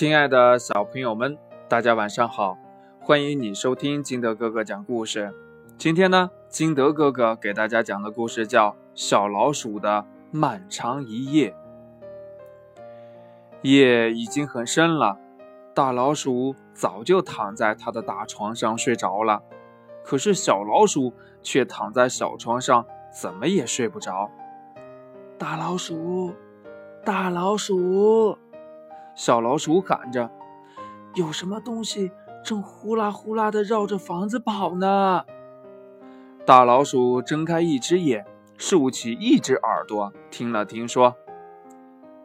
亲爱的小朋友们，大家晚上好！欢迎你收听金德哥哥讲故事。今天呢，金德哥哥给大家讲的故事叫《小老鼠的漫长一夜》。夜已经很深了，大老鼠早就躺在他的大床上睡着了，可是小老鼠却躺在小床上，怎么也睡不着。大老鼠，大老鼠。小老鼠喊着：“有什么东西正呼啦呼啦地绕着房子跑呢？”大老鼠睁开一只眼，竖起一只耳朵，听了听，说：“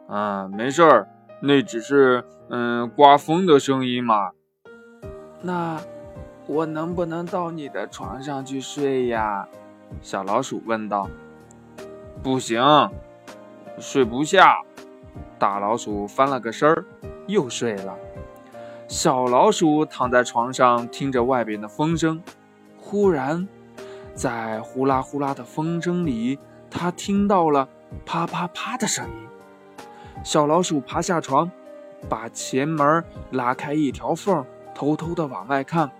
啊，没事儿，那只是嗯刮风的声音嘛。”那我能不能到你的床上去睡呀？小老鼠问道。“不行，睡不下。”大老鼠翻了个身儿，又睡了。小老鼠躺在床上，听着外边的风声。忽然，在呼啦呼啦的风声里，它听到了啪啪啪的声音。小老鼠爬下床，把前门拉开一条缝，偷偷的往外看。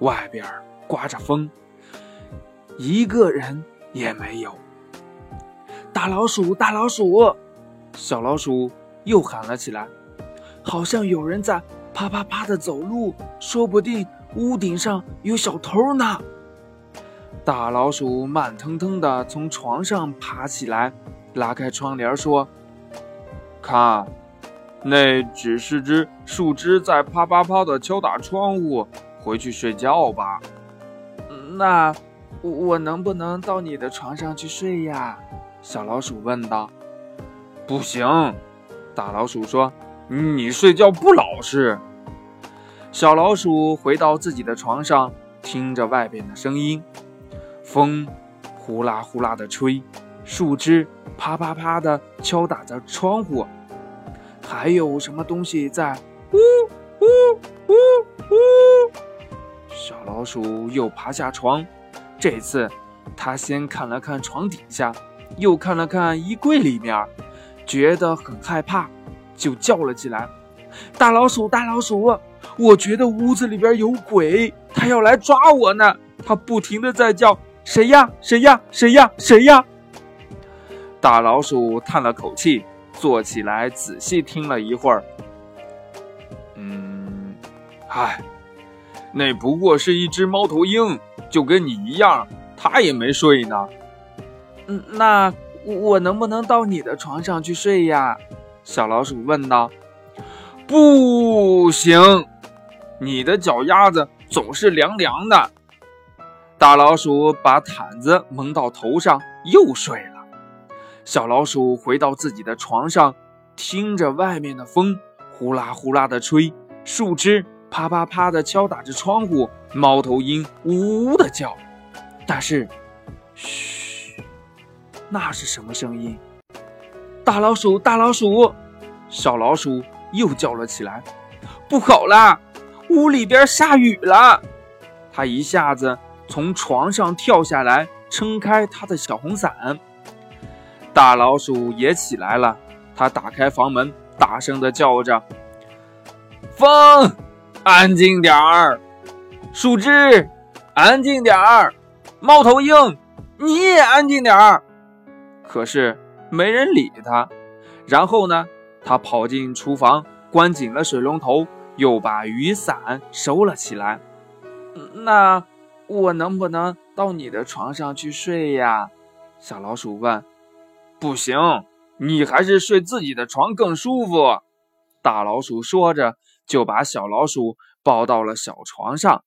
外边刮着风。一个人也没有。大老鼠，大老鼠，小老鼠又喊了起来，好像有人在啪啪啪的走路，说不定屋顶上有小偷呢。大老鼠慢腾腾地从床上爬起来，拉开窗帘说：“看，那只是只树枝在啪啪啪地敲打窗户。回去睡觉吧。”那。我我能不能到你的床上去睡呀？小老鼠问道。不行，大老鼠说：“你睡觉不老实。”小老鼠回到自己的床上，听着外边的声音，风呼啦呼啦的吹，树枝啪啪啪的敲打着窗户，还有什么东西在呜呜呜呜？小老鼠又爬下床。这次，他先看了看床底下，又看了看衣柜里面，觉得很害怕，就叫了起来：“大老鼠，大老鼠！我觉得屋子里边有鬼，他要来抓我呢！他不停的在叫，谁呀？谁呀？谁呀？谁呀？”大老鼠叹了口气，坐起来仔细听了一会儿，嗯，唉，那不过是一只猫头鹰。就跟你一样，他也没睡呢。嗯，那我能不能到你的床上去睡呀？小老鼠问道。不行，你的脚丫子总是凉凉的。大老鼠把毯子蒙到头上，又睡了。小老鼠回到自己的床上，听着外面的风呼啦呼啦的吹，树枝。啪啪啪的敲打着窗户，猫头鹰呜呜的叫。但是，嘘，那是什么声音？大老鼠，大老鼠，小老鼠又叫了起来。不好啦，屋里边下雨了！它一下子从床上跳下来，撑开它的小红伞。大老鼠也起来了，它打开房门，大声的叫着：“风！”安静点儿，树枝，安静点儿，猫头鹰，你也安静点儿。可是没人理他。然后呢，他跑进厨房，关紧了水龙头，又把雨伞收了起来。那我能不能到你的床上去睡呀？小老鼠问。不行，你还是睡自己的床更舒服。大老鼠说着。就把小老鼠抱到了小床上，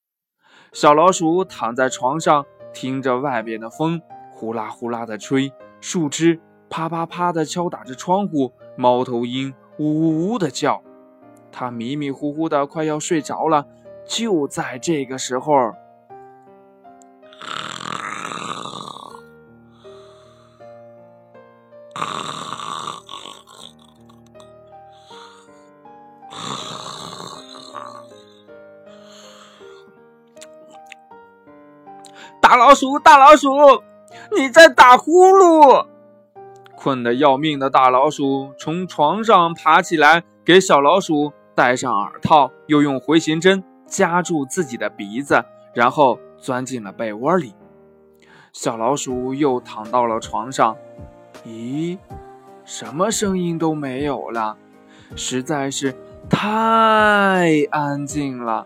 小老鼠躺在床上，听着外边的风呼啦呼啦的吹，树枝啪啪啪的敲打着窗户，猫头鹰呜呜呜的叫，它迷迷糊糊的快要睡着了。就在这个时候。大老鼠，大老鼠，你在打呼噜！困得要命的大老鼠从床上爬起来，给小老鼠戴上耳套，又用回形针夹住自己的鼻子，然后钻进了被窝里。小老鼠又躺到了床上，咦，什么声音都没有了，实在是太安静了。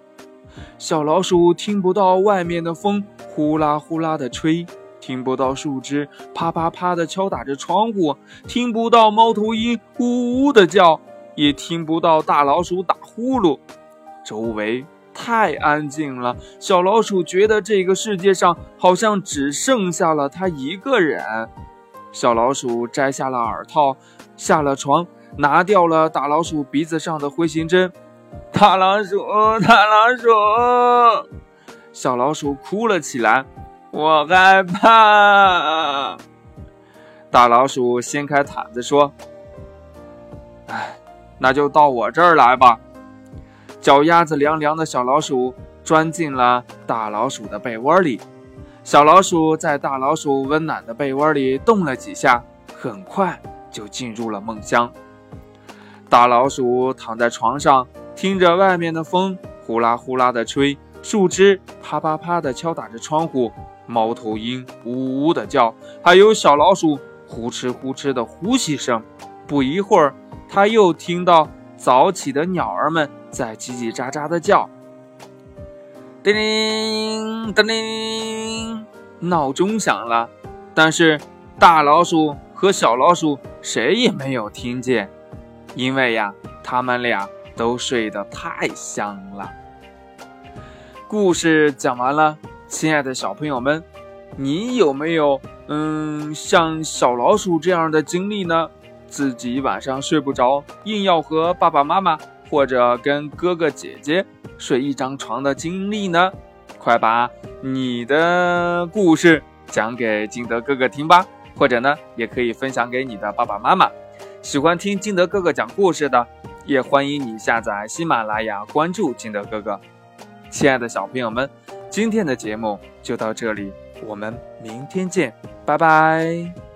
小老鼠听不到外面的风呼啦呼啦的吹。听不到树枝啪啪啪的敲打着窗户，听不到猫头鹰呜呜的叫，也听不到大老鼠打呼噜。周围太安静了，小老鼠觉得这个世界上好像只剩下了它一个人。小老鼠摘下了耳套，下了床，拿掉了大老鼠鼻子上的回形针。大老鼠，大老鼠，小老鼠哭了起来。我害怕。大老鼠掀开毯子说：“哎，那就到我这儿来吧。”脚丫子凉凉的小老鼠钻进了大老鼠的被窝里。小老鼠在大老鼠温暖的被窝里动了几下，很快就进入了梦乡。大老鼠躺在床上，听着外面的风呼啦呼啦的吹，树枝啪啪啪的敲打着窗户。猫头鹰呜呜的叫，还有小老鼠呼哧呼哧的呼吸声。不一会儿，他又听到早起的鸟儿们在叽叽喳喳的叫。叮铃叮铃，闹钟响了，但是大老鼠和小老鼠谁也没有听见，因为呀，他们俩都睡得太香了。故事讲完了。亲爱的小朋友们，你有没有嗯像小老鼠这样的经历呢？自己晚上睡不着，硬要和爸爸妈妈或者跟哥哥姐姐睡一张床的经历呢？快把你的故事讲给金德哥哥听吧，或者呢，也可以分享给你的爸爸妈妈。喜欢听金德哥哥讲故事的，也欢迎你下载喜马拉雅，关注金德哥哥。亲爱的小朋友们。今天的节目就到这里，我们明天见，拜拜。